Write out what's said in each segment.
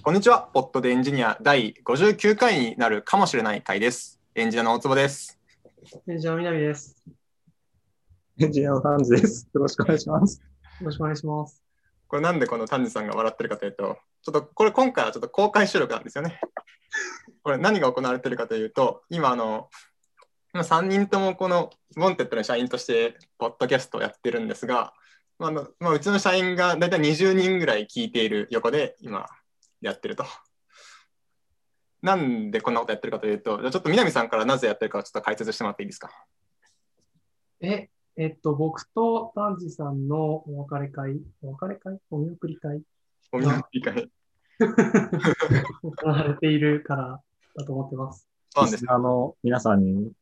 こんにちは。ポットでエンジニア第59回になるかもしれない回です。エンジニアの大坪です。エンジニアの南です。エンジニアの丹治です。よろしくお願いします。よろしくお願いします。これなんでこの丹治さんが笑ってるかというと、ちょっとこれ今回はちょっと公開収録なんですよね。これ何が行われてるかというと、今あの、今3人ともこのウォンテッドの社員としてポッドキャストをやってるんですが、まああのまあ、うちの社員が大体20人ぐらい聞いている横で今やってると。なんでこんなことやってるかというと、じゃあちょっと南さんからなぜやってるかをちょっと解説してもらっていいですか？え、えっと、僕と丹治さんのお別れ会、お別れ会？お見送り会？お見送り会。行われているからだと思ってます。そうなんですリスナーの皆さんに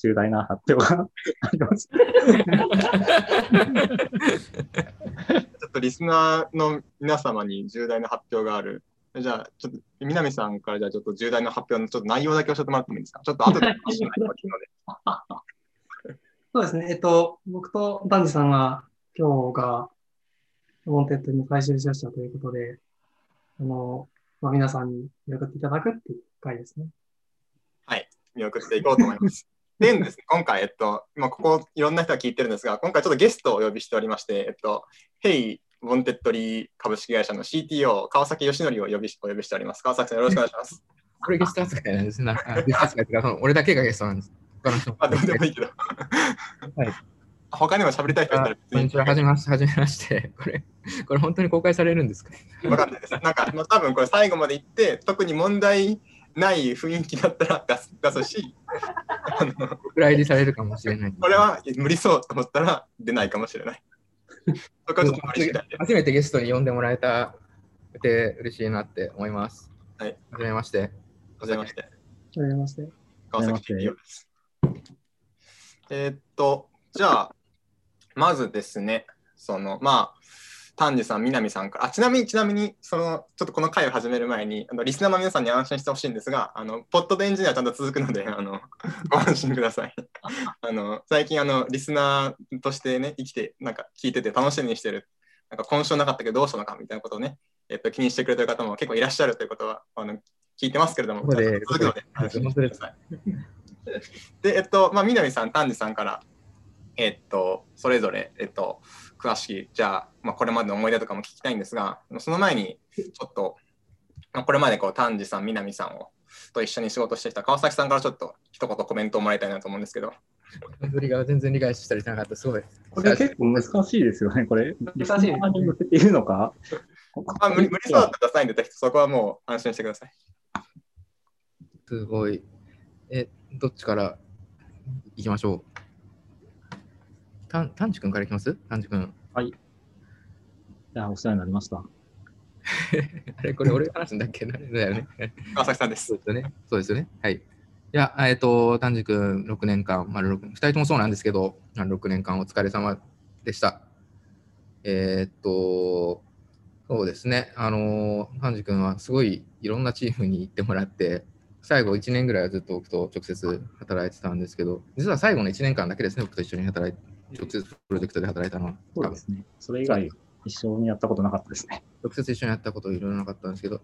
重大な発表があります。っとリスナーの皆様に重大な発表がある。じゃあ、ちょっと南さんからじゃあちょっと重大な発表のちょっと内容だけ教えてもらってもいいですか？ちょっと後で話しないといけないので。そうですね。えっと、僕と丹治さんは今日がモンテッドに最終出社ということで、あの、まあ、皆さんに見送っていただくっていう会ですね。見送っていこうと思います。でですね、今回、えっと、今ここいろんな人が聞いてるんですが、今回ちょっとゲストをお呼びしておりまして、えっと、ヘイ・ウォンテッドリー株式会社の CTO、川崎禎紀をお呼びしお呼びしております。川崎さんよろしくお願いします。これゲスト扱いなんですね。あゲスト扱いか、俺だけがゲストなんです。他の人あ、どうでもいいけど。はい他にも喋りたい人いたらこんにちは、はじめまして、はじめまして。これ、これ本当に公開されるんですかわかんないです。なんか、まあ、多分これ最後まで言って、特に問題ない雰囲気だったら出す出すし、あのお蔵入りされるかもしれない。これは無理そうと思ったら出ないかもしれない。そこはちょっと無理次第で。初めてゲストに呼んでもらえたって嬉しいなって思います。はい。はじめまして。ございまして。はじめまして。川崎です。えーっと、じゃあ、まずですね、その、まあ、丹治さん、南さんから、あちなみに、ちなみに、その、ちょっとこの回を始める前に、あのリスナーの皆さんに安心してほしいんですが、あの、ポッドでエンジニアはちゃんと続くので、あの、ご安心ください。あの、最近、あの、リスナーとしてね、生きて、なんか聞いてて楽しみにしてる、なんか今週なかったけどどうしたのかみたいなことをね、えっと、気にしてくれてる方も結構いらっしゃるということは、あの、聞いてますけれども、続くので安心してください。で、えっと、まあ、南さん、丹治さんから、えっと、それぞれ、えっと、詳しい、じゃあ、まあ、これまでの思い出とかも聞きたいんですが、その前に、ちょっと、まあ、これまでこう丹治さん、南さんをと一緒に仕事してきた川崎さんからちょっと一言コメントをもらいたいなと思うんですけど、振りが全然理解したりしなかった。すごい。これ結構難しいですよね。これ、難しいですねリスナーに向けているのかあ無理無理そうだったらサインでぜひそこはもう安心してください。すごい。え、どっちから行きましょう？たん、丹治君から行きます？丹治君。いや、お世話になりました。あれ、これ俺が話すんだっけ？な だよね。川崎さんですそ。うですよね。そうですよね。はい。いや、えっ、と、丹治君、6年間、まあ、6 2人ともそうなんですけど、あの6年間お疲れ様でした。えっ、と、そうですね。あの、丹治君はすごいいろんなチームに行ってもらって、最後1年ぐらいはずっと僕と直接働いてたんですけど、実は最後の1年間だけですね、僕と一緒に働いて、直接プロジェクトで働いたのは。そうですね。それ以外、一緒にやったことなかったですね。直接一緒にやったこといろいろなかったんですけど、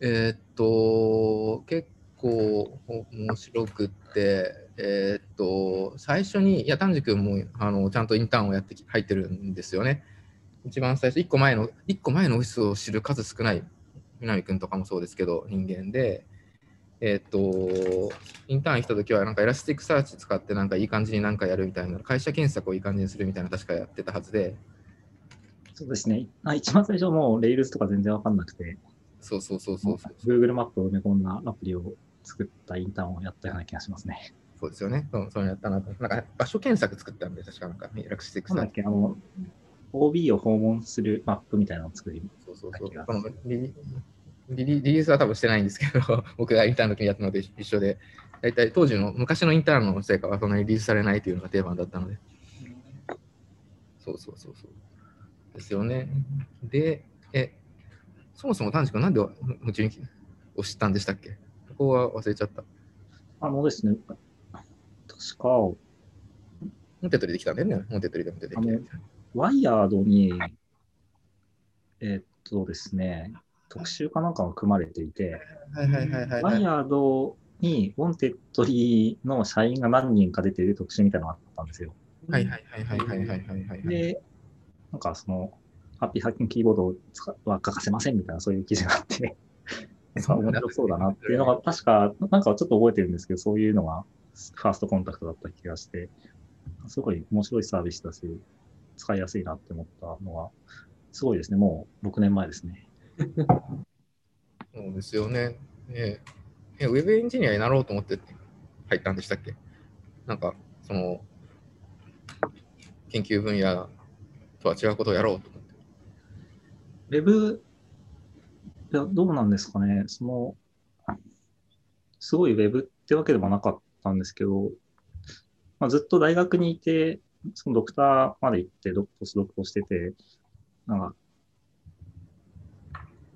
えーっと、結構面白くって、えーっと、最初に、いや、丹治君もあのちゃんとインターンをやってき入ってるんですよね。一番最初、1個前の、一個前のオフィスを知る数少ない南君とかもそうですけど、人間で、えーっと、インターン来た時は、なんか Elasticsearch 使って、なんかいい感じになんかやるみたいな、会社検索をいい感じにするみたいな、確かやってたはずで、そうですね。あ一番最初もう、 Rails とか全然わかんなくて、そうそうそうそうそう。Google マップを埋め込んだアプリを作ったインターンをやったような気がしますね。そうですよね。そうそうやったなと。なんか場所検索作ったんで、確かなんか、エラクシティックさなんだっけ、あの、OB を訪問するマップみたいなのを作り、そうそうそう。リリースは多分してないんですけど、僕がインターンの時にやったので一緒で、大体当時の昔のインターンの成果はそんなにリリースされないというのが定番だったので。そうそうそうそう。ですよね。で、え、そもそも丹治君なんで夢中にを知ったんでしたっけ？ここは忘れちゃった。あのですね、確か、モンテッドリできたんだよね。モンテッドリでも出てきて。ワイヤードに、えーっとですね、特集かなんかが組まれていて、 WIRED にウォンテッドリーの社員が何人か出ている特集みたいなのがあったんですよ。はいはいはいはいはいはいはい、はい。で、なんかその、 Happy Hacking Keyboard は欠かせませんみたいなそういう記事があって面白そうだなっていうのが、確か、なんかちょっと覚えてるんですけど、そういうのがファーストコンタクトだった気がして、すごい面白いサービスだし、使いやすいなって思ったのは、すごいですね。もう6年前ですね。そうですよね。ねえ、ウェブエンジニアになろうと思って入ったんでしたっけ？なんか、その、研究分野とは違うことをやろうと思って。ウェブ、いや、どうなんですかね。その、すごいウェブってわけでもなかったんですけど、まあ、ずっと大学にいて、そのドクターまで行ってドポスドクをしてて、なんか、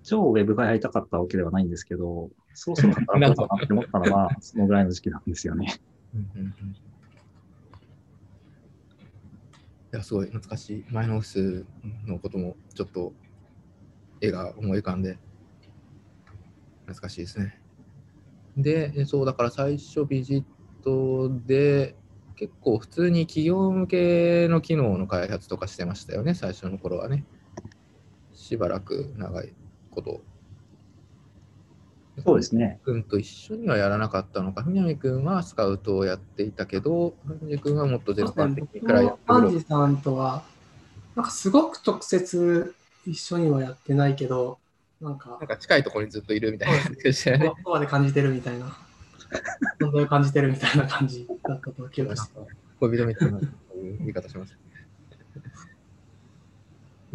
超ウェブがやりたかったわけではないんですけど、そろそろ働 こうかなって思ったのは、そのぐらいの時期なんですよね。いや、すごい懐かしい。前のオフィスのこともちょっと絵が思い浮かんで、懐かしいですね。で、えそう、だから最初ビジットで、結構普通に企業向けの機能の開発とかしてましたよね、最初の頃はね。しばらく長いこと。そうですね。君と一緒にはやらなかったのか、南君はスカウトをやっていたけど、藤君はもっと全般的に僕からやってくるもアンジさんとは、なんかすごく直接一緒にはやってないけど、なんかなん、か近いところにずっといるみたいな感じでしたよね。ここまで感じてるみたいな、存在を感じてるみたいな感じだったと記憶して恋人みたいなそういう言い方します。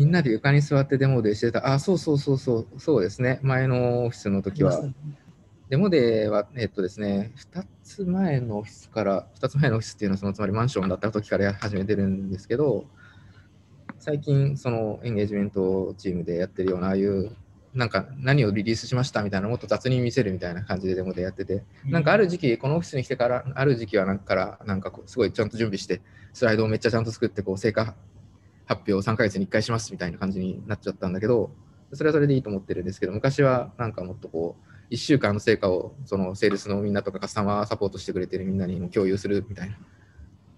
みんなで床に座ってデモでしてた。あ、そうそうそうそう、そうですね。前のオフィスの時は。デモデーは、えっとですね、2つ前のオフィスから、2つ前のオフィスっていうのは、そのつまりマンションだった時からや始めてるんですけど、最近、そのエンゲージメントチームでやってるような、ああいう、なんか何をリリースしましたみたいな、もっと雑に見せるみたいな感じでデモでやってて、なんかある時期、このオフィスに来てから、ある時期はなんかなんかすごいちゃんと準備して、スライドをめっちゃちゃんと作って、こう、成果発表を3ヶ月に1回しますみたいな感じになっちゃったんだけど、それはそれでいいと思ってるんですけど、昔はなんかもっとこう、1週間の成果を、そのセールスのみんなとかカスタマーサポートしてくれてるみんなにも共有するみたいな、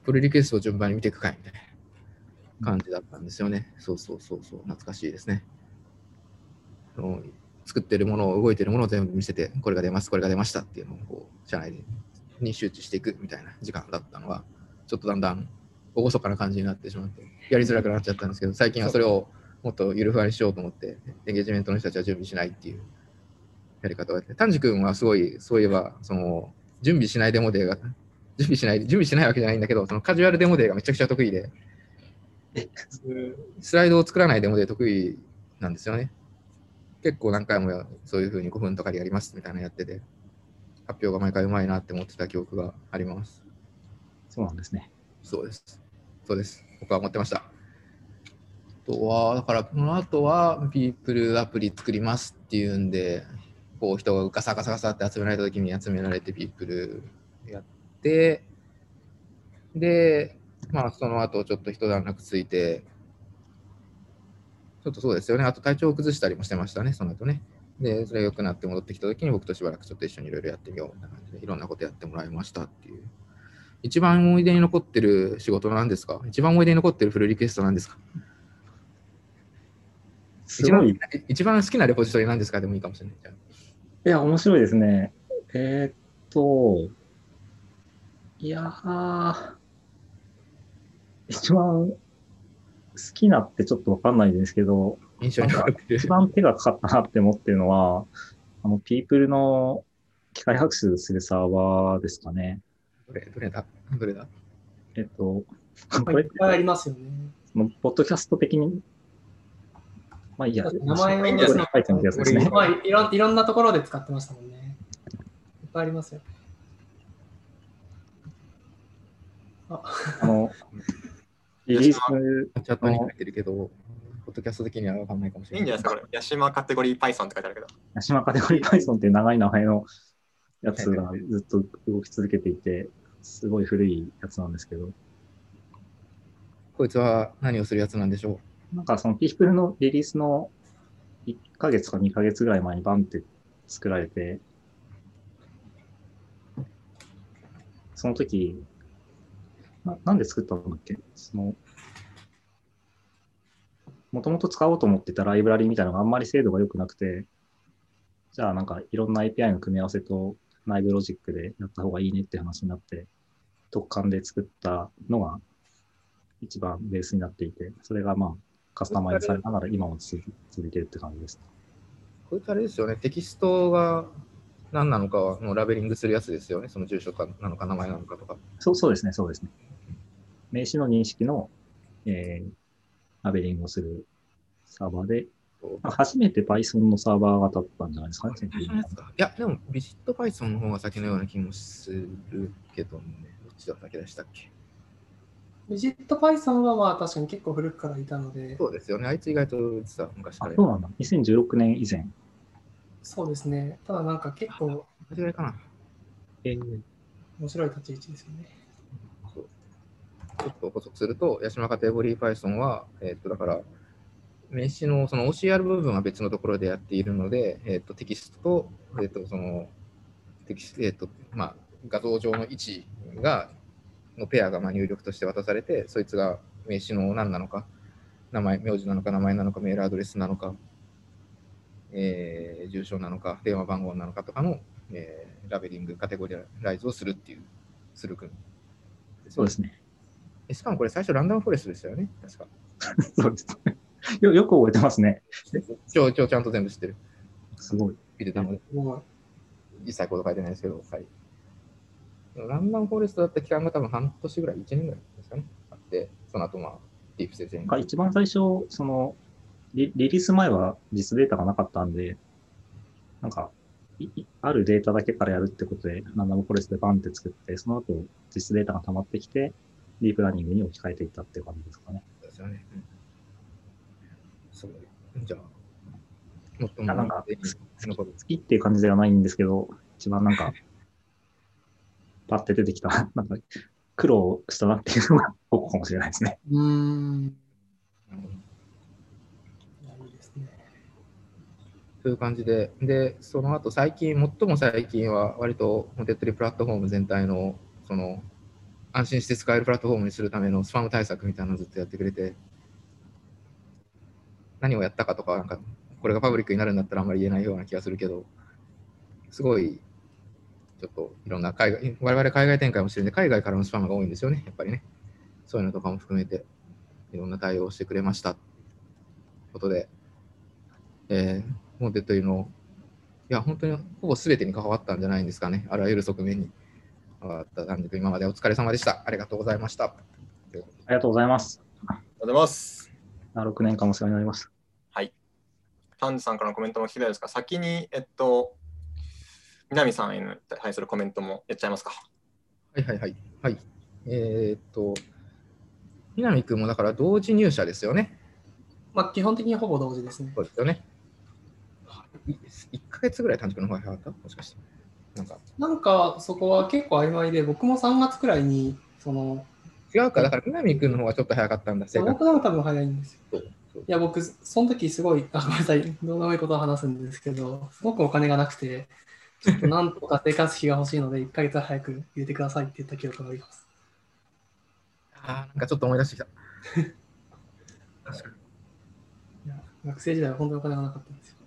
プルリクエストを順番に見ていくかいみたいな感じだったんですよね。そうそうそうそう、懐かしいですね。作ってるものを、動いてるものを全部見せて、これが出ます、これが出ましたっていうのをこう、社内に集中していくみたいな時間だったのが、ちょっとだんだん厳かな感じになってしまって、やりづらくなっちゃったんですけど、最近はそれをもっとゆるふわにしようと思って、エンゲージメントの人たちは準備しないっていうやり方をやって、丹治君はすごい、そういえば、その、準備しないデモデーが、準備しない、準備しないわけじゃないんだけど、そのカジュアルデモデーがめちゃくちゃ得意で、スライドを作らないデモデー得意なんですよね。結構何回もそういうふうに5分とかでやりますみたいなのやってて、発表が毎回うまいなって思ってた記憶があります。そうなんですね。そうです。そうです。僕は思ってました。あとは、だから、この後は、ピープルアプリ作りますっていうんで、こう、人がガサガサガサって集められた時に集められて、ピープルやって、で、まあ、その後、ちょっと一段落ついて、ちょっとそうですよね。あと、体調を崩したりもしてましたね、その後ね。で、それが良くなって戻ってきた時に、僕としばらくちょっと一緒にいろいろやってみようみたいな感じで、いろんなことやってもらいましたっていう。一番思い出に残ってる仕事なんですか？一番思い出に残ってるフルリクエストなんですか？一番一番好きなレポジトリなんですかでもいいかもしれない。いや、面白いですね。えーっと、いやー、一番好きなってちょっとわかんないんですけど、印象に一。番手がかかったなって思ってるのは、あの、ピープルの機械学習するサーバーですかね。どれどれだどれだ？えっと、こいれっぱいありますよね。ポッドキャスト的に、まあいいや、名前を書いてあるやつですね。まあ、いろいろんなところで使ってましたもんね。いっぱいありますよ。ああの、リリース、チャットに書いてるけど、ポッドキャスト的には分かんないかもしれない。いいんじゃないですか、これ。ヤシマカテゴリー Python って書いてあるけど。ヤシマカテゴリー Python っていう長い名前のやつがずっと動き続けていて、すごい古いやつなんですけど、ここいつは何をするやつなんでしょなんかそのピープルのリリースの1ヶ月か2ヶ月ぐらい前にバンって作られて、その時、ななんで作ったんだっけ？その、もともと使おうと思ってたライブラリみたいなのがあんまり精度が良くなくて、じゃあなんかいろんな API の組み合わせと内部ロジックでやった方がいいねって話になって、特感で作ったのが一番ベースになっていて、それがまあカスタマイズされながら今も続続いてるって感じです。こいつあれですよね、テキストが何なのかのラベリングするやつですよね、その住所かなのか名前なのかとか。そうそうですね、そうですね。名詞の認識の、えー、ラベリングをするサーバーで、まあ初めて Python のサーバーが立ったんじゃないですかね、最初のやつか？いや、でもビジット Python の方が先のような気もするけどね、どっちだったっけ？でしたっけビジット Python はまあ確かに結構古くからいたので、そうですよね、あいつ意外と実は昔かあら。そうなんだ。2016年以前。そうですね。ただなんか結構同じぐらいかな。えー、面白い立ち位置ですよね。ちょっと補足すると、ヤシマカテゴリー Python は、えっ、と、だから、名詞のその OCR 部分は別のところでやっているので、えっ、と、テキストと、えっ、と、その、テキスト、えっ、と、まあ、画像上の位置が、のペアがまあ入力として渡されて、そいつが名詞の何なのか、名前、名字なのか、名前なのか、メールアドレスなのか、えー住所なのか、電話番号なのかとかの、えーラベリング、カテゴリライズをするっていう、する組そうですね。えしかもこれ最初ランダムフォレストでしたよね、確か。そうです。よ よく覚えてますね。一応、一応ちゃんと全部知ってる。すごい。見てたので、すごい。実際コード書いてないですけど、はい。ランダムフォレストだった期間が多分半年ぐらい、1年ぐらいですかね。あって、その後まあ、ディープ先生に。が一番最初、そのリ、リリース前は実データがなかったんで、なんか、あるデータだけからやるってことで、ランダムフォレストでバンって作って、その後、実データが溜まってきて、ディープラーニングに置き換えていったっていう感じですかね。ですよね。うんすごい。じゃあ、もっといやなんか好きっていう感じではないんですけど、一番なんか、パッて出てきた、なんか、苦労したなっていうのが、ここかもしれないですね。うーん。いいですね。という感じで、で、その後最近、最も最近は、割と、モテットリプラットフォーム全体の、その、安心して使えるプラットフォームにするためのスパム対策みたいなのをずっとやってくれて、何をやったかとか、なんか、これがパブリックになるんだったらあんまり言えないような気がするけど、すごい、ちょっといろんな海外、我々海外展開もしてるんで、海外からのスパムが多いんですよね、やっぱりね。そういうのとかも含めて、いろんな対応をしてくれました。ことで、えーモテというのを、いや、本当にほぼ全てに関わったんじゃないんですかね。あらゆる側面に関わった男女今までお疲れ様でした。ありがとうございました。ありがとうございます。ありがとうございます。6年間もお世話になりました。タンジさんからのコメントも聞きたいですが、先に、えっと、南さんへの対するコメントもやっちゃいますか？はいはいはい。はい。えーっと、南君もだから同時入社ですよね。まあ基本的にほぼ同時ですね。そうですよね。1ヶ月ぐらい短縮の方が早かった？もしかして。なんかなんかそこは結構曖昧で、僕も3月くらいに、その、違うか、だから南君の方がちょっと早かったんだ、僕でも多分早いんですよ。いや、僕、その時すごい、あ、ごめんなさい、どうでもいいことを話すんですけど、すごくお金がなくて、ちょっとなんとか生活費が欲しいので、1ヶ月早く入れてくださいって言った記憶があります。あーなんかちょっと思い出してきた。確かに。いや学生時代は本当にお金がなかったんですよ。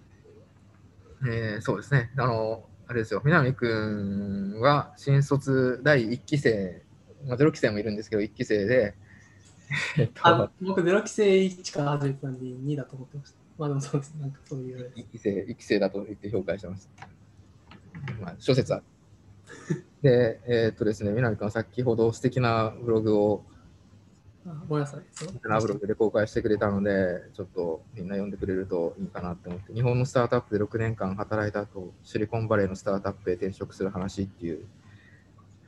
えーそうですね。あの、あれですよ。南君は新卒第1期生、まあ、0期生もいるんですけど、1期生で、えっとあ、僕、ゼロ期生1から始めてたんで2だと思ってました。まあでもそうです。なんかそういう。1期生、一期生だと言って評価してます。まあ、諸説ある。で、えーっとですね、南君は先ほど素敵なブログを、あごめんなさい。素敵なブログで公開してくれたので、ちょっとみんな読んでくれるといいかなって思って、日本のスタートアップで6年間働いた後、シリコンバレーのスタートアップへ転職する話っていう、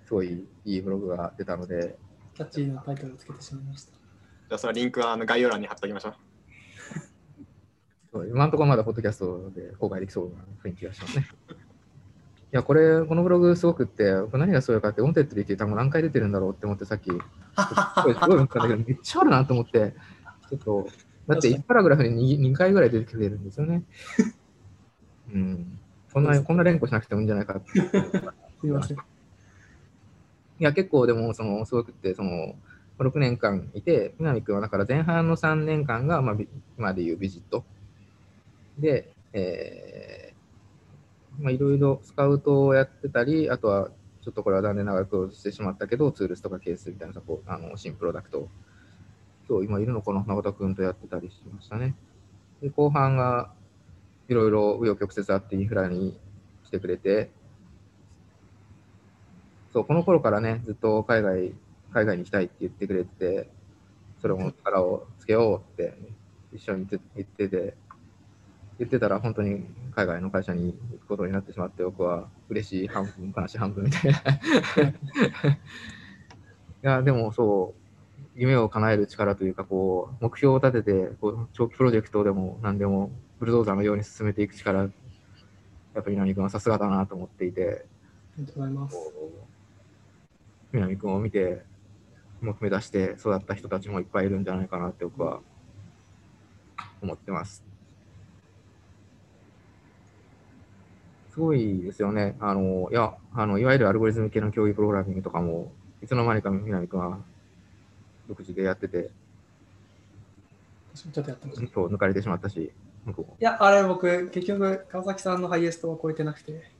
すごいいいブログが出たので、キャッチーなタイトルをつけてしまいました。じゃあ、そのリンクはあの概要欄に貼っておきましょう。今のところまだポッドキャストで公開できそうな雰囲気がしますね。いや、これ、このブログすごくって、僕何がすごいかって、ウォンテッドリーっていう単語何回出てるんだろうって思って、さっき、すごいすごい思ったんだけど、めっちゃあるなと思って、ちょっとだって1パラグラフで 2, 2回ぐらい出てくれるんですよね。うん。そんな、こんな連呼しなくてもいいんじゃないかって。すみません。いや、結構でも、その、すごくって、その、6年間いて、南君はだから前半の3年間が、まあ、今でいうビジット。で、えーまあ、いろいろスカウトをやってたり、あとは、ちょっとこれは残念ながらクローズしてしまったけど、ツールスとかケースみたいなサポあの新プロダクトを、そう、今いるのかな、永田君とやってたりしましたね。で、後半が、いろいろ紆余曲折あってインフラに来てくれて、そう、この頃からね、ずっと海外、海外に行きたいって言ってくれてて、それも力をつけようって一緒に言っててて、言ってたら本当に海外の会社に行くことになってしまって、僕は嬉しい半分、悲しい半分みたいな。いや、でもそう、夢を叶える力というか、こう、目標を立てて、こう長期プロジェクトでも何でも、ブルドーザーのように進めていく力、やっぱり南君はさすがだなと思っていて、ありがとうございます。南君を見て、目指して育った人たちもいっぱいいるんじゃないかなって僕は思ってます。すごいですよね。あの、いや、あの、いわゆるアルゴリズム系の競技プログラミングとかも、いつの間にか南君は独自でやってて、私もちょっとやってました。いそう抜かれてしまったし、僕も。や、あれ僕、結局、川崎さんのハイエストを超えてなくて、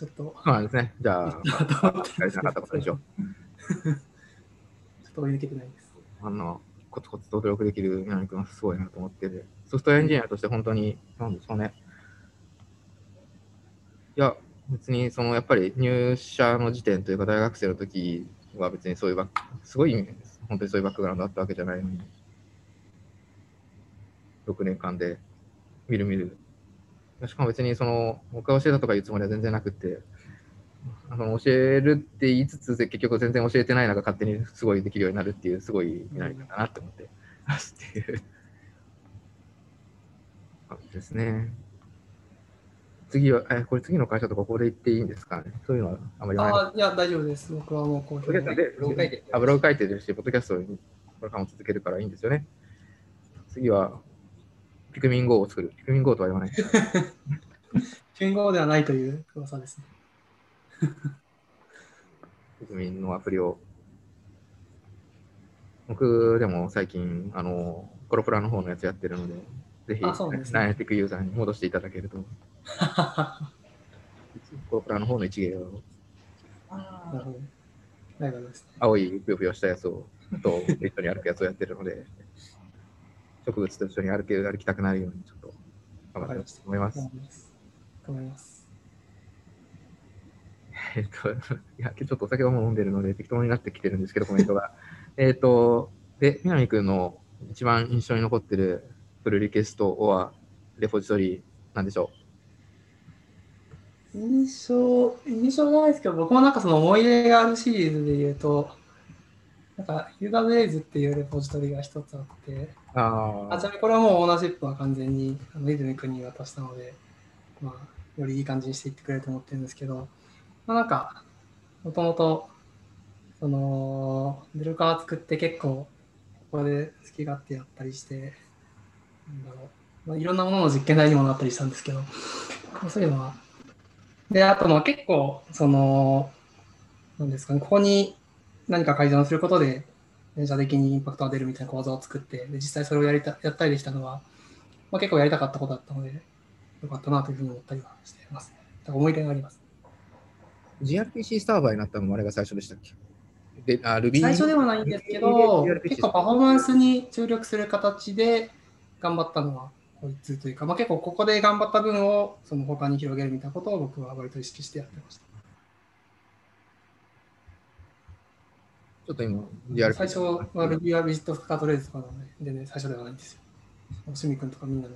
ちょっと、そうなんですね。じゃあ、やりなかったことでしょ。ちょっと追い抜けてないです。あの、コツコツと努力できる南君はすごいなと思ってて、ソフトウェアエンジニアとして本当に、なんでしょうね。いや、別に、その、やっぱり入社の時点というか、大学生の時は別にそういうバック、すごい、本当にそういうバックグラウンドあったわけじゃないのに、6年間で、みるみる。しかも別に、その、僕が教えたとかいうつもりは全然なくって、あの教えるって言いつつ、結局全然教えてないのが勝手にすごいできるようになるっていう、すごいなり方だなって思ってますっていう感じですね。次は、え、これ次の会社とかここで言っていいんですかねそういうのはあんまりない。ああ、いや、大丈夫です。僕はもう公表ポッドキャストでブログ書いてあブログ書いてるし、ポッドキャストにこれからも続けるからいいんですよね。次は、ピクミン GO を作る。ピクミン GO とは言わない。剣豪ではないという噂ですね。ピクミンのアプリを。僕でも最近、あの、コロプラの方のやつやってるので、ぜひ、ナイアティックユーザーに戻していただけると、コロプラの方の一芸を、なるほど。青いぷよぷよしたやつを、と一緒に歩くやつをやってるので、植物と一緒に歩け歩きたくなるように、ちょっと頑張ってと思います。頑張ります。頑張ります。えっと、いや、ちょっとお酒はもう飲んでるので適当になってきてるんですけど、コメントが。えっと、で、南くんの一番印象に残ってるプルリクエスト、オア、レポジトリなんでしょ印象、印象じゃないですけど、僕もなんかその思い出があるシリーズで言うと、なんか、ユーザーベイズっていうレポジトリが一つあって、うああちなみにこれはもうオーナーシップは完全にあのイズミ君に渡したので、まあ、よりいい感じにしていってくれると思ってるんですけど、まあ、なんか、もともと、その、デルカー作って結構、ここで好き勝手やったりして、なんだろう、まあ、いろんなものの実験台にもなったりしたんですけど、まあそういうのは。で、あとまあ結構、その、なんですかね、ここに何か改善をすることで、電車的にインパクトが出るみたいな講座を作って、で実際それをやりたやったりできたのは、まあ、結構やりたかったことだったので、よかったなというふうに思ったりはしています思い出があります。GRPC サーバーになったのもあれが最初でしたっけ？で、あ、Ruby 最初ではないんですけど結構パフォーマンスに注力する形で頑張ったのはこいつというか、まあ、結構ここで頑張った分をその他に広げるみたいなことを僕は割と意識してやってました。ょっと今、GRPC 最初は Ruby はビジットスカートレーズとかなので、全然最初ではないんですよ。しみ君とかみんなの。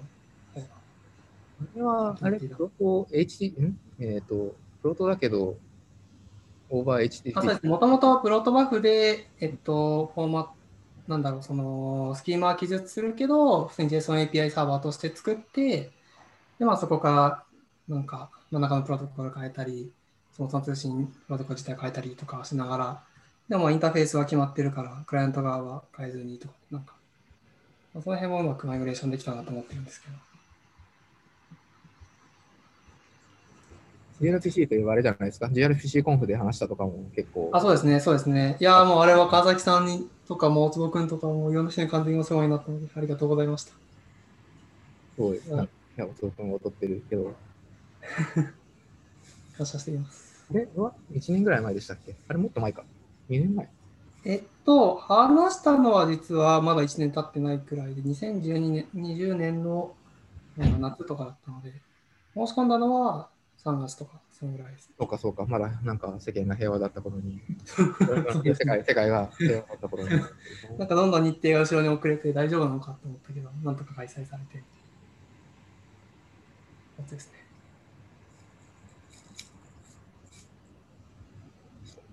あれは、あれ、プロト HT、んえっ、と、プロトだけど、オーバー HTTP もともとプロトバフで、えっと、フォーマット、なんだろう、その、スキーマは記述するけど、普通に JSON API サーバーとして作って、で、まあそこから、なんか、真ん中のプロトコル変えたり、そもそも通信プロトコル自体変えたりとかしながら、でもインターフェースは決まってるから、クライアント側は変えずにとか、なんか、まあその辺もうまくマイグレーションできたなと思ってるんですけど。GRPC というあれじゃないですか。GRPC コンフで話したとかも結構。あ、そうですね、そうですね。いやー、もうあれは川崎さんにとか、もう大坪君とか、もういろんな人に完全にお世話になったので、ありがとうございました。そうです。うんいや、お君も撮ってるけど。感謝しています。あれ？は ?1 年ぐらい前でしたっけ？あれもっと前か。2年前。えっと、話したのは実はまだ1年経ってないくらいで、2012年、20年のうん夏とかだったので、申し込んだのは3月とか、そのぐらいです。そうかそうか。まだなんか世間が平和だった頃に。世界世界が平和だった頃に。なんかどんどん日程が後ろに遅れて大丈夫なのかと思ったけど、なんとか開催されて。やつですね。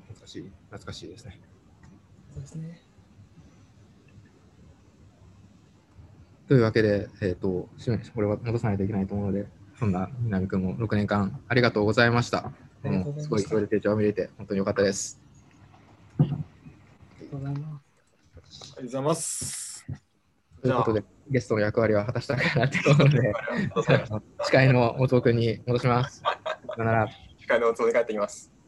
懐かしい。懐かしいですね。そうですね。というわけで、えっ、と、締めこれは戻さないといけないと思うので、そんな南君も6年間ありがとうございました。うございましたすごい、それで手帳を見れて、本当に良かったです。ありがとうございます。ありがとうございます。ということで、ゲストの役割は果たしたかなということで、司会の大藤君に戻します。さよなら。機械のおつもり帰ってきます。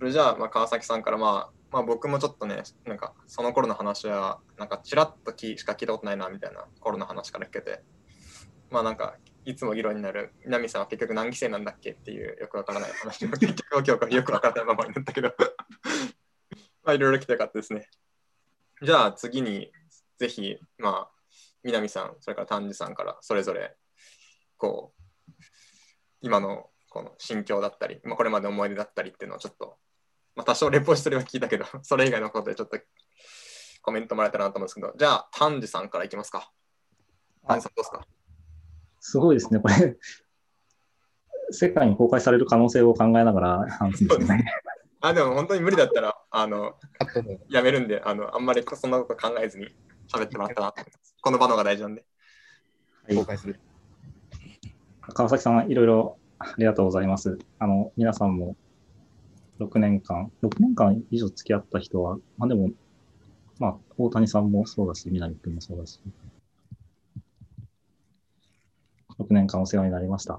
それじゃあ、まあ、川崎さんから、まあ、まあ、僕もちょっとね、なんか、その頃の話は、なんか、ちらっときしか聞いたことないな、みたいな頃の話から聞けて、まあ、なんか、いつも議論になる、南さんは結局何期生なんだっけっていう、よくわからない話を、結局今日よくわからないままになったけど、まあ、いろいろ来てよかったですね。じゃあ、次に、ぜひ、まあ、南さん、それから丹治さんから、それぞれ、こう、今のこの心境だったり、まあ、これまで思い出だったりっていうのをちょっと、まあ、多少レポジトリは聞いたけど、それ以外のことでちょっとコメントもらえたらなと思うんですけど、じゃあ、丹治さんからいきますか。丹治さんどうですか？すごいですね、これ。世界に公開される可能性を考えながら話すんですよね。あ、でも本当に無理だったら、あの、やめるんで、あの、あんまりそんなこと考えずに喋ってもらったなと思います。この場のが大事なんで。はい公開する。川崎さん、いろいろありがとうございます。あの、皆さんも6年間、6年間以上付き合った人は、まあでも、まあ、大谷さんもそうだし、南君もそうだし、6年間お世話になりました。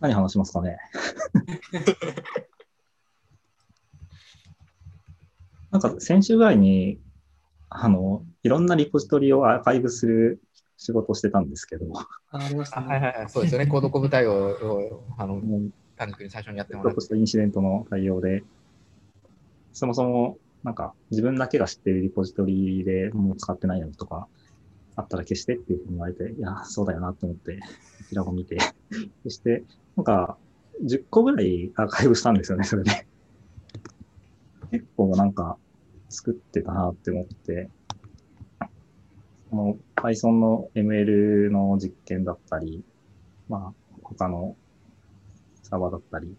何話しますかね なんか先週ぐらいに、あの、いろんなリポジトリをアーカイブする仕事をしてたんですけど、あありましたあね。はいはいはい、そうですよね。コードコブ対応を、あの、もう丹治君に最初にやってもらって。インシデントの対応で、そもそもなんか自分だけが知ってるリポジトリでもう使ってないやつとかあったら消してっていうふうに言われて、いや、そうだよなと思って、こちらを見て、そして、なんか10個ぐらいアーカイブしたんですよね、それで。結構なんか作ってたなって思って、この Python の ML の実験だったり、まあ他のサーバーだったり、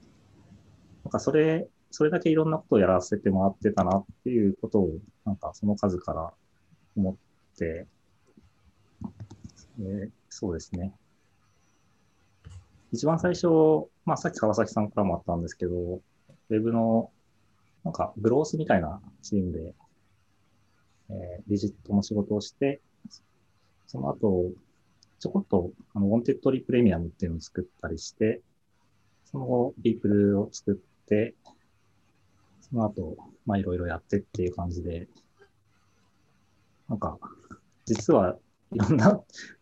なんかそれ、それだけいろんなことをやらせてもらってたなっていうことを、なんかその数から思って、えーそうですね。一番最初、まあさっき川崎さんからもあったんですけど、ウェブのなんかグロースみたいなチームで、えー、ビジットの仕事をして、その後、ちょこっと、あの、 Wantedly Premium っていうのを作ったりして、その後、 People を作って、その後、まあ、いろいろやってっていう感じで、なんか、実はいろんな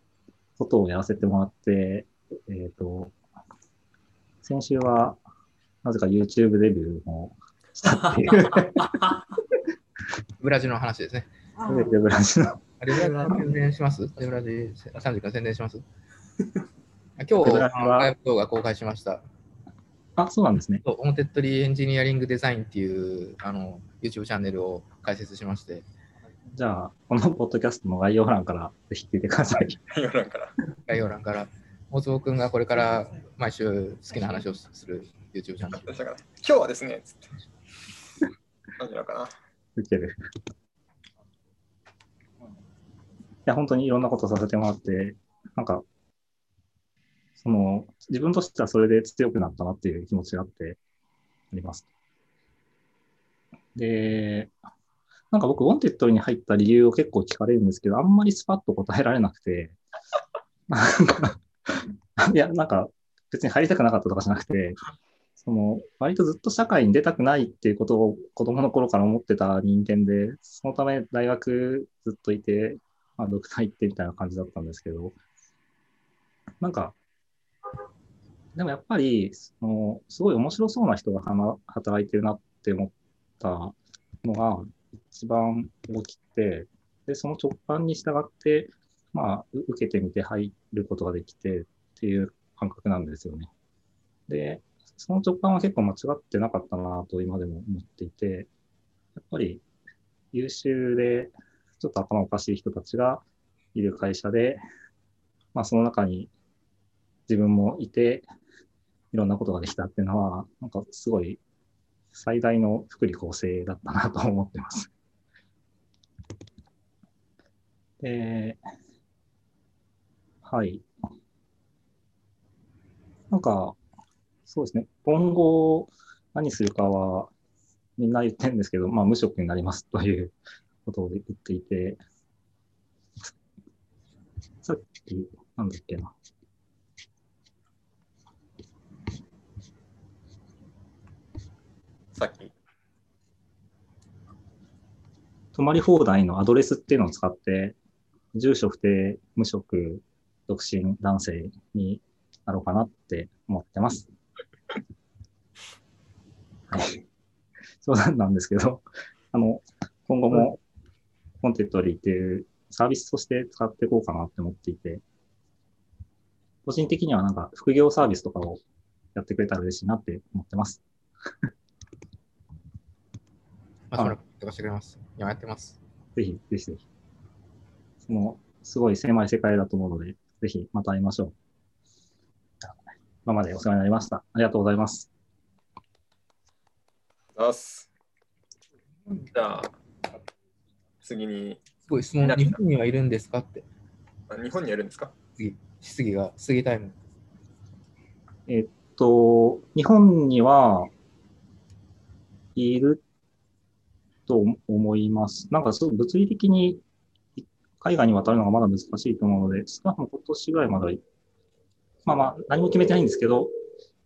ことをやらせてもらって、えっ、と、先週は、なぜか YouTube デビューもしたっていう、ブラジルの話ですね。でブラジルの。あレブラジ宣伝します？レブラジ、丹治君宣伝します？あ 今日、ライブ動画公開しました。あ、そうなんですね。そう Wantedly Engineering Design っていうあの YouTube チャンネルを開設しまして、じゃあ、このポッドキャストの概要欄からぜひ聞いてください。世の中から。概要欄から、大坪君がこれから毎週好きな話をする YouTube チャンネル。だから今日はですね、つって。何なのかな。受ける。いや、本当にいろんなことさせてもらって、なんか、その、自分としてはそれで強くなったなっていう気持ちがあって、あります。で、なんか僕、 Wantedly に入った理由を結構聞かれるんですけど、あんまりスパッと答えられなくて、なんか、いや、なんか、別に入りたくなかったとかじゃなくて、その、割とずっと社会に出たくないっていうことを子供の頃から思ってた人間で、そのため大学ずっといて、まあ、ドクター行ってみたいな感じだったんですけど、なんか、でもやっぱり、そのすごい面白そうな人が働いてるなって思ったのが一番大きくて、で、その直感に従って、まあ、受けてみて入ることができてっていう感覚なんですよね。で、その直感は結構間違ってなかったなと今でも思っていて、やっぱり優秀でちょっと頭おかしい人たちがいる会社で、まあその中に自分もいて、いろんなことができたっていうのは、なんかすごい最大の福利厚生だったなと思ってます。で、はい。なんか、そうですね。今後何するかはみんな言ってるんですけど、まあ無職になりますということを言っていて、さっき、なんだっけな。さっき。泊まり放題のアドレスっていうのを使って、住所不定、無職、独身男性になろうかなって思ってます。はい。そうなんですけど、あの、今後もコンテントリーっていうサービスとして使っていこうかなって思っていて、個人的にはなんか副業サービスとかをやってくれたら嬉しいなって思ってます。あ、それ、とかしてくれます。今やってます。ぜひ、ぜひぜひ。その、すごい狭い世界だと思うので、ぜひまた会いましょう。今までお世話になりました。ありがとうございます。あす。じゃあ、次に。すごい質問、日本にはいるんですかって。あ日本にはいるんですか？次、質疑が、質疑タイム。えっと、日本にはいると思います。なんかすごい物理的に海外に渡るのがまだ難しいと思うので、少なくとも今年ぐらいまで、まあまあ何も決めてないんですけど、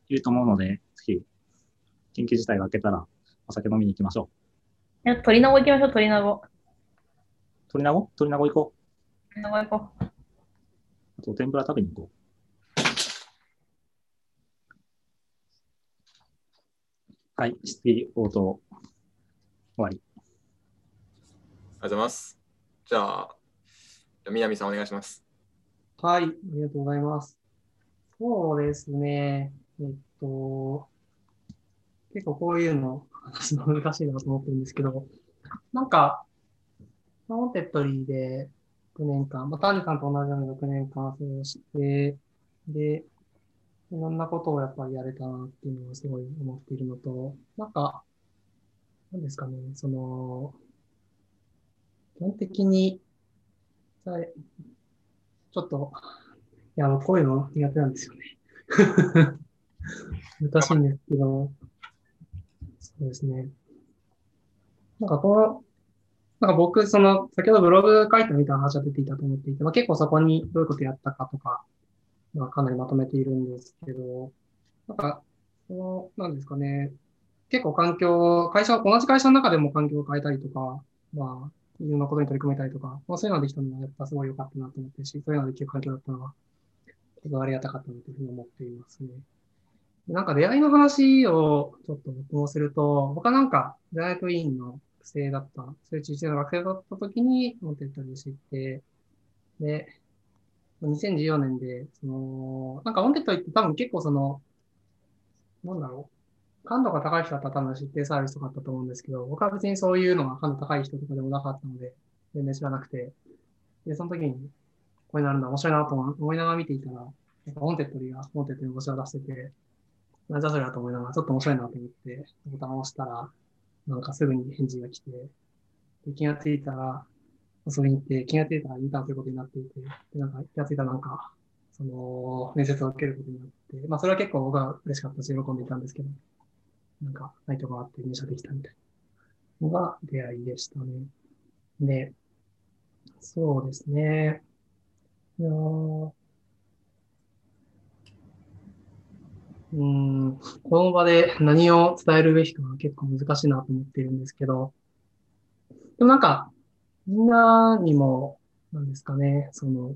いると思うので、ぜひ、緊急事態が明けたらお酒飲みに行きましょう。いや、鳥名行きましょう、鳥名護。鳥名護鳥名護行こう。鳥名護行こう。あと、天ぷら食べに行こう。はい、質疑応答終わり。ありがとうございます。じゃあ、南さんお願いします。はい、ありがとうございます。そうですね。えっと、結構こういうの話の難しいなと思ってるんですけど、なんか、 Wantedly で6年間、まあ、丹治さんと同じように6年間過ごして、で、いろんなことをやっぱりやれたなっていうのはすごい思っているのと、なんか、なんですかね、その、本的に、ちょっと、いや、こういうの苦手なんですよね。難しいんですけど、そうですね。なんかこの、なんか僕、その、先ほどブログ書いてみた話が出ていたと思っていて、まあ、結構そこにどういうことやったかとか、まあ、かなりまとめているんですけど、なんか、その、なんですかね、結構環境、会社、同じ会社の中でも環境を変えたりとか、まあ、いろんなことに取り組めたりとか、まあ、そういうのができたのはやっぱすごい良かったなと思ってし、そういうのができる環境だったのは、結構ありがたかったなというふうに思っていますね。なんか出会いの話をちょっと僕もすると、僕はなんか大学院の学生だった、そういう M1の学生だった時に持ってったりして、で、2014年で、その、なんか Wantedly って多分結構その、なんだろう、感度が高い人だったら多分知ってサービスとかあったと思うんですけど、僕は別にそういうのが感度高い人とかでもなかったので、全然知らなくて、で、その時に、こういうのあるんだ、面白いなと思いながら見ていたら、なんかオンテッドリーがオンテッドに星を出してて、なんじゃそれだと思いながら、ちょっと面白いなと思って、ボタンを押したら、なんかすぐに返事が来て、で気がついたら、遊びに行って、気がついたらインターンすることになっていて、でなんか気がついたらなんか、その、面接を受けることになって、まあそれは結構僕は嬉しかったし、喜んでいたんですけど、なんか、ないとこあって入社できたみたいなのが出会いでしたね。で、そうですね。いやうん、この場で何を伝えるべきかは結構難しいなと思ってるんですけど、でもなんか、みんなにも、なんですかね、その、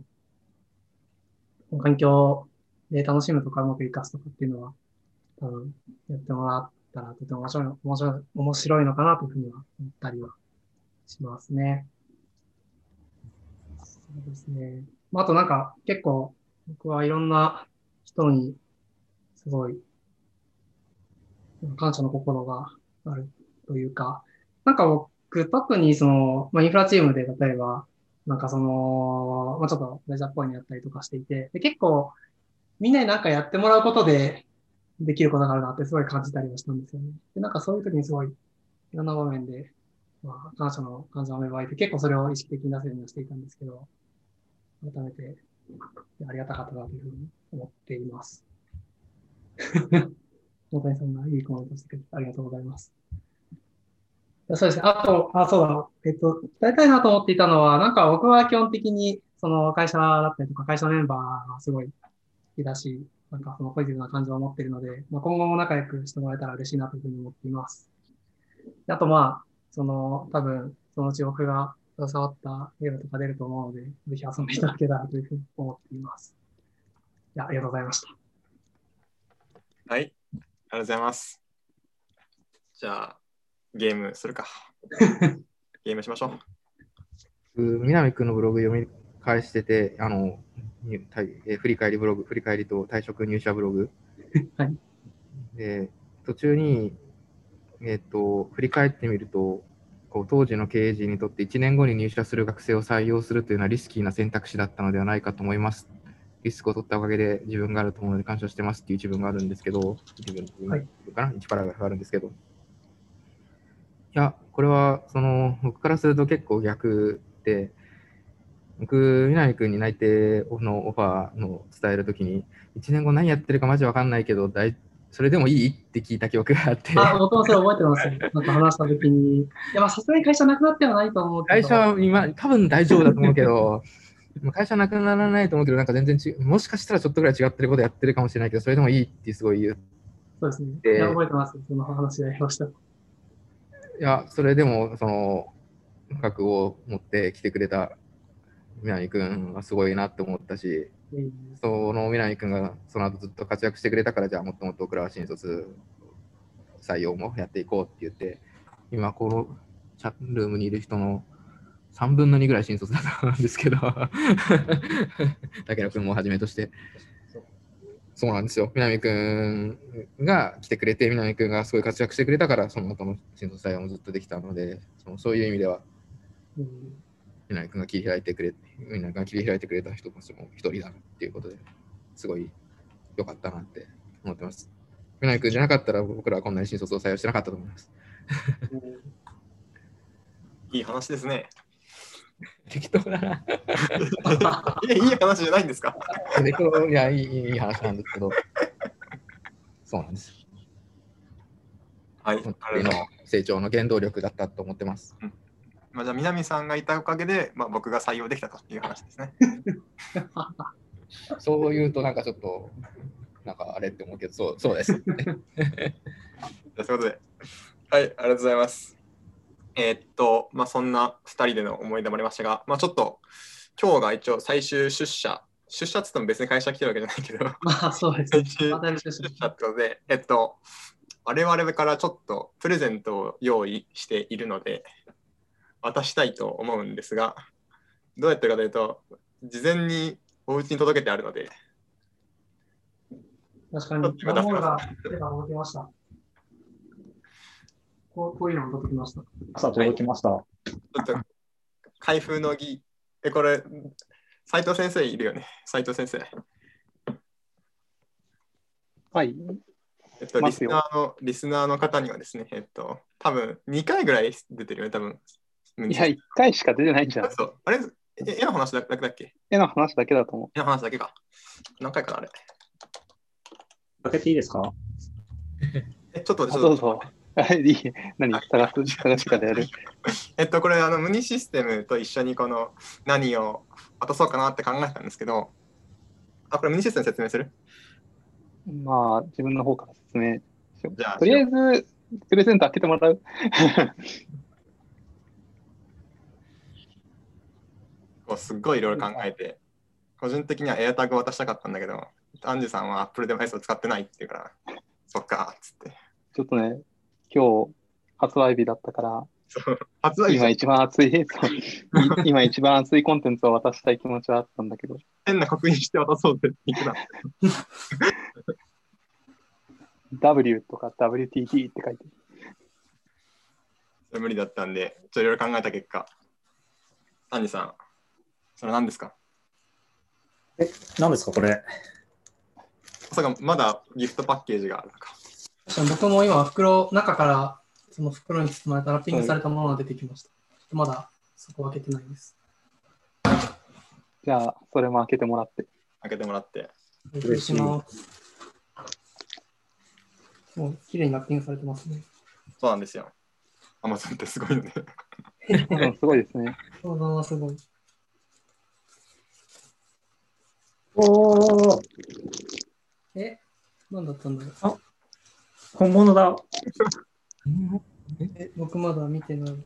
環境で楽しむとかうまく活かすとかっていうのは、多分やってもらったらとても面白い、面白い、面白いのかなというふうには思ったりはしますね。そうですね。まあ、あとなんか結構僕はいろんな人にすごい感謝の心があるというか、なんか僕特にその、まあ、インフラチームで例えば、なんかその、まあ、ちょっとレジャーっぽいのやったりとかしていて、で結構みんなになんかやってもらうことでできることがあるなってすごい感じたりはしたんですよね。で、なんかそういう時にすごいいろんな場面で、まあ、感謝の感情が芽生えて結構それを意識的に出せるようにしていたんですけど、改めてありがたかったなというふうに思っています。大谷さんがいいコメントしてくれてありがとうございます。そうですね。あと、あ、そうだ。えっと、伝えたいなと思っていたのは、なんか僕は基本的に、その会社だったりとか、会社のメンバーがすごい好きだし、なんかそのポジティブな感情を持っているので、まあ、今後も仲良くしてもらえたら嬉しいなというふうに思っています。であとまあ、その、多分、そのうち僕が携わったゲームとか出ると思うので、ぜひ遊んでいただけたらというふうに思っています。いや、ありがとうございました。はい、ありがとうございます。じゃあ、ゲームするか。ゲームしましょう。南君のブログ読み返してて、あの、振り返りブログ、振り返りと退職入社ブログ。はいで、途中に、えっ、と、振り返ってみると、こう当時の経営陣にとって1年後に入社する学生を採用するというのはリスキーな選択肢だったのではないかと思います。リスクを取ったおかげで自分があると思うので感謝してますっていう一文があるんですけど、一文はいかな ?1 パラグラフあるんですけど。いや、これは、その、僕からすると結構逆で、僕、南君に内定のオファーの伝えるときに、1年後何やってるかマジわかんないけど、だいそれでもいいって聞いた記憶があって、あ、僕もそれ覚えてますよ。なんか話したときに。いや、まあさすがに会社なくなってはないと思うけど。会社は今、多分大丈夫だと思うけど、まあ会社なくならないと思うけど、なんか全然違う、もしかしたらちょっとぐらい違ってることやってるかもしれないけど、それでもいいってすごい言う。そうですね。でいや、覚えてます。その話がありました。いや、それでも、その、覚悟を持って来てくれた南君はすごいなって思ったし、うんその南君がその後ずっと活躍してくれたから、じゃあもっともっと僕らは新卒採用もやっていこうって言って、今このチャットルームにいる人の3分の2ぐらい新卒だと思うんですけど、竹野君もはじめとして。そうなんですよ。南君が来てくれて、南君がすごい活躍してくれたから、その後の新卒採用もずっとできたので、そのそういう意味では、うん南君が切り開いてくれ、南君が切り開いてくれた人たちも一人だっていうことで、すごい良かったなって思ってます。南君じゃなかったら僕らはこんなに新卒を採用してなかったと思います。いい話ですね。適当だな。いや、いい話じゃないんですか。適当いやいい、いい話なんですけど、そうなんです。はい。の成長の原動力だったと思ってます。まあ、じゃあ、南さんがいたおかげで、まあ、僕が採用できたという話ですね。そう言うとなんかちょっと、なんかあれって思うけど、そうそうです。じゃあそういうことで、はい、ありがとうございます。えーっと、まあ、そんな2人での思い出もありましたが、まあ、ちょっと、今日が一応最終出社、出社っつっても別に会社来てるわけじゃないけど、まあ、そうですね出社ってことで、えっと、我々からちょっとプレゼントを用意しているので、渡したいと思うんですが、どうやってるかというと、事前にお家に届けてあるので、確かに、段ボールが手が届きました。こうこういうのも届きました。朝届きました。ちょっと開封の儀、え、これ、斉藤先生いるよね、斉藤先生。はい。えっと、リスナーの、リスナーの方にはですね、えっと、多分2回ぐらい出てるよね、多分。いや、一回しか出てないんじゃないそう。あれ、え絵の話だけだっけ？絵の話だけだと思絵の話だけか。何回かな、あれ。開けていいですか？え、ちょっとう。待って、ちょっとあどうぞ。いい何？探す探し方やる えっと、これ、あの、ムニシステムと一緒にこの何を渡そうかなって考えたんですけど、あ、これムニシステム説明する？まあ、自分の方から説明しよじゃあう。とりあえず、プレゼント開けてもらう こうすっごいいろいろ考えて、個人的には AirTag 渡したかったんだけど、アンジュさんは Apple デバイスを使ってないって言うから、そっか、っつって。ちょっとね、今日発売日だったから、発売日今一番熱い、今一番熱いコンテンツを渡したい気持ちはあったんだけど、変な確認して渡そうって言ってた。W とか WTT って書いてる。無理だったんで、ちょっといろいろ考えた結果、アンジュさん、それ何ですか？何ですか、これ？まさかまだギフトパッケージがあるのか。僕も今、袋、中からその袋に包まれたラッピングされたものが出てきました。まだそこ開けてないです。じゃあ、それも開けてもらって。開けてもらって。失礼します。もう綺麗にラッピングされてますね。そうなんですよ。Amazon ってすごいので。うん、すごいですね。想像はすごい。おおえ、何だったんだろう本物だ。え、僕まだ見てない。す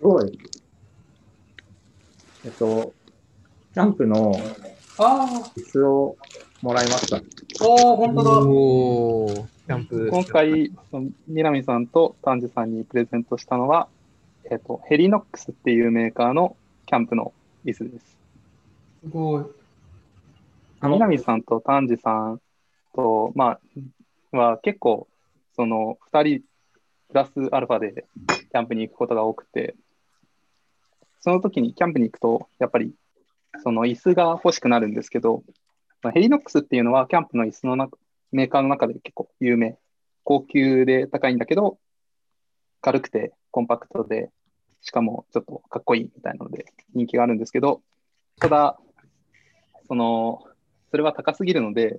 ごい。えっと、キャンプのあ椅子をもらいました。あ、おー、本当だ。おー、キャンプ。今回、その南さんと丹治さんにプレゼントしたのは、えっと、ヘリノックスっていうメーカーのキャンプの椅子です。すごい。あの、南さんと丹治さんと、まあ、は結構、その、二人プラスアルファでキャンプに行くことが多くて、その時にキャンプに行くと、やっぱり、その椅子が欲しくなるんですけど、まあヘリノックスっていうのはキャンプの椅子の中メーカーの中で結構有名。高級で高いんだけど、軽くてコンパクトで、しかもちょっとかっこいいみたいなので人気があるんですけど、ただ、その、それは高すぎるので、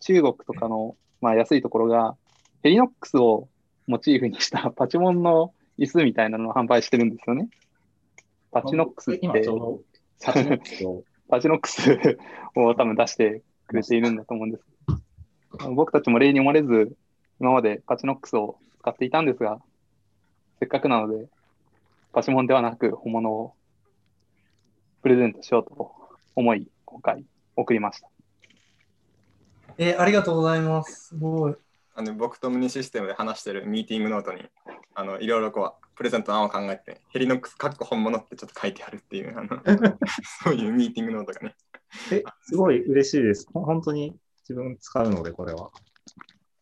中国とかの、まあ、安いところが、ヘリノックスをモチーフにしたパチモンの椅子みたいなのを販売してるんですよね。パチノックスって、パチノックスを多分出してくれているんだと思うんです。僕たちも例に漏れず、今までパチノックスを使っていたんですが、せっかくなので、パチモンではなく本物をプレゼントしようと思い、今回送りました。え、ありがとうございます。すごい。あの僕とムニシステムで話してるミーティングノートに、あのいろいろこう、プレゼントの案を考えて、ヘリノックス、かっこ本物ってちょっと書いてあるっていう、あの そういうミーティングノートがね。え、すごい嬉しいです。ほ本当に自分使うので、これは。あ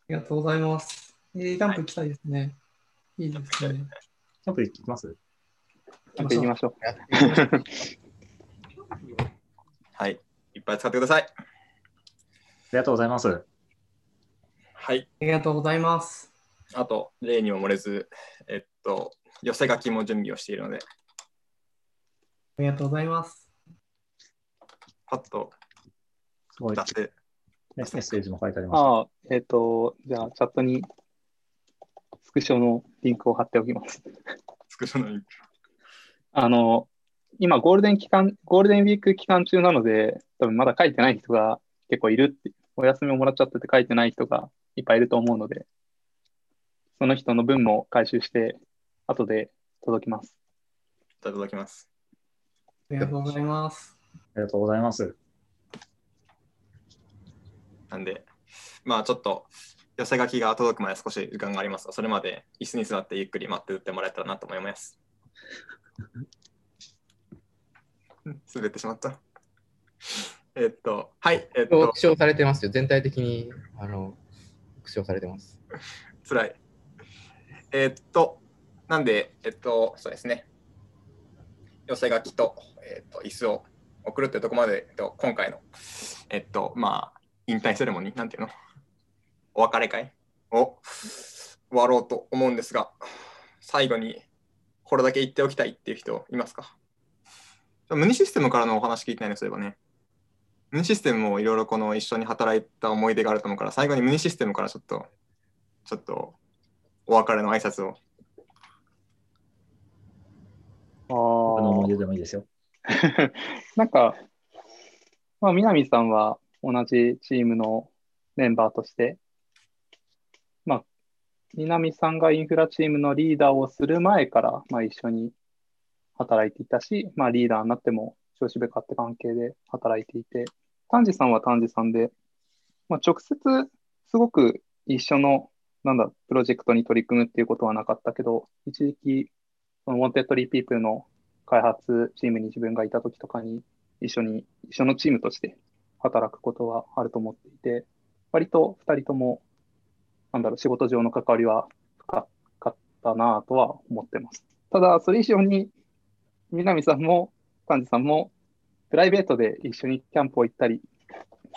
りがとうございます。えー、キャンプ行きたいですね。いいですね。ちょっと行きます？やっていきましょう。はい。いっぱい使ってください。ありがとうございます。はい。ありがとうございます。あと、例にも漏れず、えっと、寄せ書きも準備をしているので、ありがとうございます。パッとすごい。出して、ねメッセージも書いてありましああ、えっ、と、じゃあ、チャットにスクショのリンクを貼っておきます。スクショのリンクあの、今、ゴールデン期間、ゴールデンウィーク期間中なので、多分まだ書いてない人が結構いるって、お休みをもらっちゃってて書いてない人がいっぱいいると思うので、その人の分も回収して、後で届きます。いただきます。ありがとうございます。た。ありがとうございます。なんで、まあちょっと、寄せ書きが届くまで少し時間がありますが、それまで椅子に座ってゆっくり待って打ってもらえたらなと思います。滑ってしまった。えっと、はい、えっと苦、笑されてますよ。全体的に、あの、苦笑されてます。つらい。えっと、なんで、えっと、そうですね。寄せ書きと、えっと、椅子を送るってとこまで、えっと、今回の、えっと、まあ、引退セレモニー、なんていうの？お別れ会を終わろうと思うんですが、最後にこれだけ言っておきたいっていう人いますか？ムニシステムからのお話聞いてないね、そういえばね。ムニシステムもいろいろこの一緒に働いた思い出があると思うから、最後にムニシステムからちょっと、ちょっとお別れの挨拶を。あ僕の思いー出でもいいですよ。なんか、まあ、南さんは同じチームのメンバーとして、まあ、南さんがインフラチームのリーダーをする前から、まあ、一緒に働いていたし、まあ、リーダーになっても、調子部下って関係で働いていて、丹治さんは丹治さんで、まあ、直接すごく一緒の、なんだ、プロジェクトに取り組むっていうことはなかったけど、一時期、その Wanted Tree People の開発チームに自分がいた時とかに一緒に、一緒のチームとして働くことはあると思っていて、割と二人とも、なんだろう、仕事上の関わりは深かったなとは思ってます。ただ、それ以上に、南さんも丹治さんも、プライベートで一緒にキャンプを行ったり、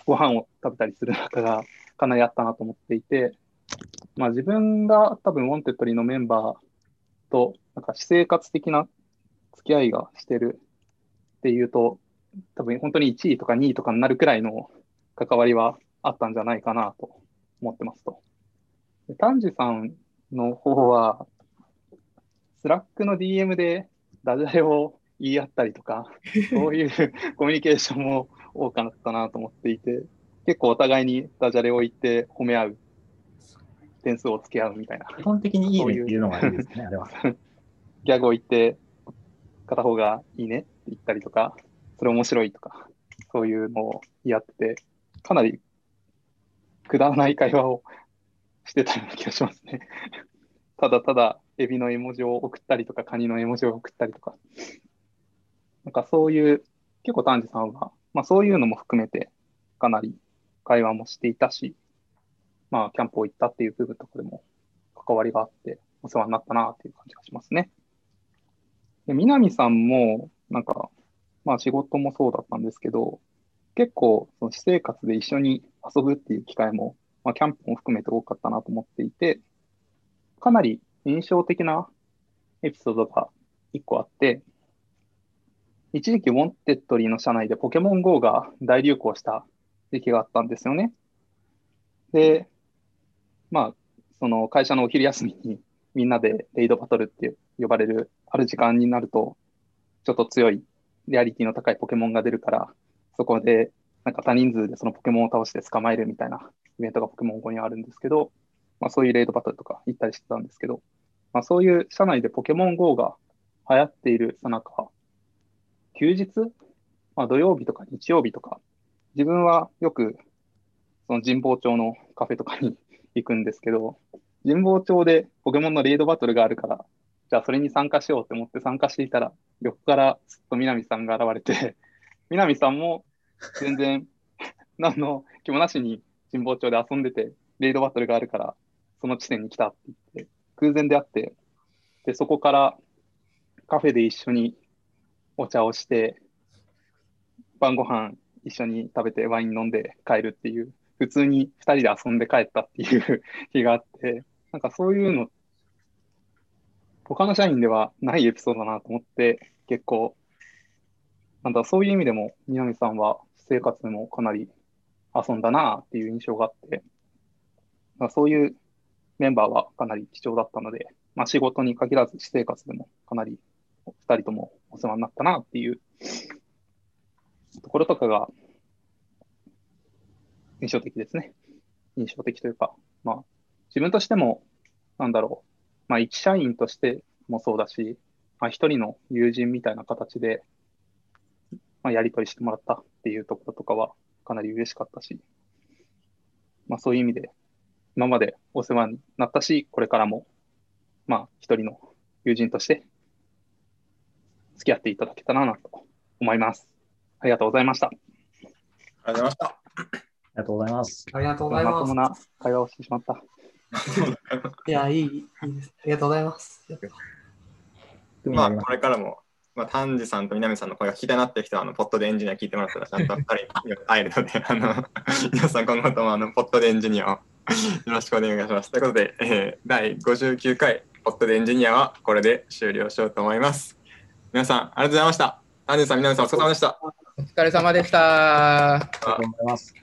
ご飯を食べたりする中がかなりあったなと思っていて、まあ自分が多分、 Wantedly のメンバーと、なんか私生活的な付き合いがしてるっていうと、多分本当に1位とか2位とかになるくらいの関わりはあったんじゃないかなと思ってますと。で丹治さんの方は、スラックの DM でダジャレを言い合ったりとか、そういうコミュニケーションも多かったなと思っていて、結構お互いにダジャレを言って褒め合う、点数をつけ合うみたいな。基本的にいいねっていうのがいいですね、あれは。ギャグを言って、片方がいいねって言ったりとか、それ面白いとか、そういうのをやってて、かなりくだらない会話をしてたような気がしますね。ただただ、エビの絵文字を送ったりとか、カニの絵文字を送ったりとか。なんかそういう、結構丹治さんは、まあそういうのも含めて、かなり会話もしていたし、まあキャンプを行ったっていう部分とかでも関わりがあって、お世話になったなっていう感じがしますね。で南さんも、なんか、まあ仕事もそうだったんですけど、結構、その私生活で一緒に遊ぶっていう機会も、まあキャンプも含めて多かったなと思っていて、かなり印象的なエピソードが一個あって、一時期、 Wantedly の社内でポケモン GO が大流行した時期があったんですよね。で、まあ、その会社のお昼休みにみんなでレイドバトルって呼ばれるある時間になると、ちょっと強いリアリティの高いポケモンが出るから、そこでなんか多人数でそのポケモンを倒して捕まえるみたいなイベントがポケモン GO にあるんですけど、まあそういうレイドバトルとか行ったりしてたんですけど、まあそういう社内でポケモン GO が流行っているさなか、休日、まあ土曜日とか日曜日とか、自分はよくその神保町のカフェとかに行くんですけど、神保町でポケモンのレイドバトルがあるから、じゃあそれに参加しようって思って参加していたら、横からすっと南さんが現れて、南さんも全然何の気もなしに神保町で遊んでて、レイドバトルがあるから、その地点に来たって言って、偶然であって、で、そこからカフェで一緒にお茶をして、晩ご飯一緒に食べてワイン飲んで帰るっていう、普通に2人で遊んで帰ったっていう 日があって、なんかそういうの、他の社員ではないエピソードだなと思って、結構、なんだ、そういう意味でも、南さんは生活でもかなり遊んだなっていう印象があって、まあそういうメンバーはかなり貴重だったので、まあ仕事に限らず私生活でもかなり2人ともお世話になったなっていうところとかが印象的ですね。印象的というか、まあ自分としても、なんだろう、まあ一社員としてもそうだし、まあ一人の友人みたいな形で、まあやり取りしてもらったっていうところとかはかなり嬉しかったし、まあそういう意味で今までお世話になったし、これからも、まあ一人の友人として付き合っていただけたらなと思います。ありがとうございました。ありがとうございました。ありがとうございます。ありがとうございまともまな会話をしてしまった。す。いや、いい、いいです。ありがとうございます。まあ、これからも、まあ、丹治さんと南さんの声が聞きたいなっていう人は、あの、ポットでエンジニア聞いてもらったら、ちゃんと2人に会えるので、あの、皆さん今後とも、あの、ポットでエンジニアをよろしくお願いします。ということで、えー第59回、ポットでエンジニアはこれで終了しようと思います。皆さん、ありがとうございました。丹治さん、南さん、お疲れ様でした。あお疲れ様でした。ありがとうございます。